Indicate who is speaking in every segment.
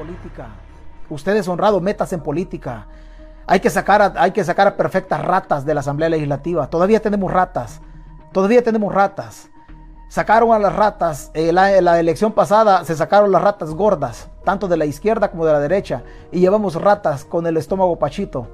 Speaker 1: política. Usted es honrado, métase en política. Hay que sacar hay que sacar perfectas ratas de la Asamblea Legislativa. Todavía tenemos ratas. Todavía tenemos ratas. Sacaron a las ratas, en la, la, elección pasada se sacaron las ratas gordas, tanto de la izquierda como de la derecha, y llevamos ratas con el estómago pachito.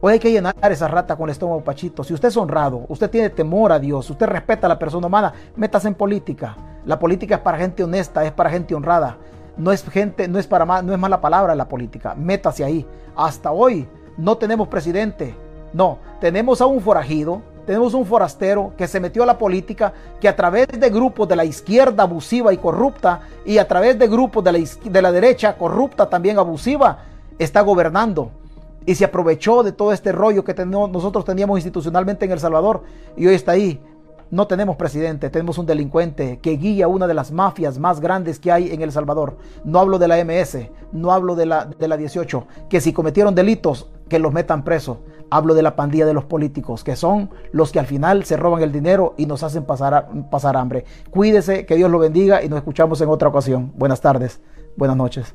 Speaker 1: Hoy hay que llenar esa rata con el estómago pachito. Si usted es honrado, usted tiene temor a Dios, usted respeta a la persona humana, métase en política. La política es para gente honesta, es para gente honrada. No es gente, no es para no es mala palabra la política. Métase ahí. Hasta hoy no tenemos presidente. No, tenemos a un forajido tenemos un forastero que se metió a la política, que a través de grupos de la izquierda abusiva y corrupta y a través de grupos de la, de la derecha corrupta también abusiva, está gobernando. Y se aprovechó de todo este rollo que nosotros teníamos institucionalmente en El Salvador y hoy está ahí. No tenemos presidente, tenemos un delincuente que guía una de las mafias más grandes que hay en El Salvador. No hablo de la MS, no hablo de la, de la 18, que si cometieron delitos, que los metan presos. Hablo de la pandilla de los políticos, que son los que al final se roban el dinero y nos hacen pasar, pasar hambre. Cuídese, que Dios lo bendiga y nos escuchamos en otra ocasión. Buenas tardes, buenas noches.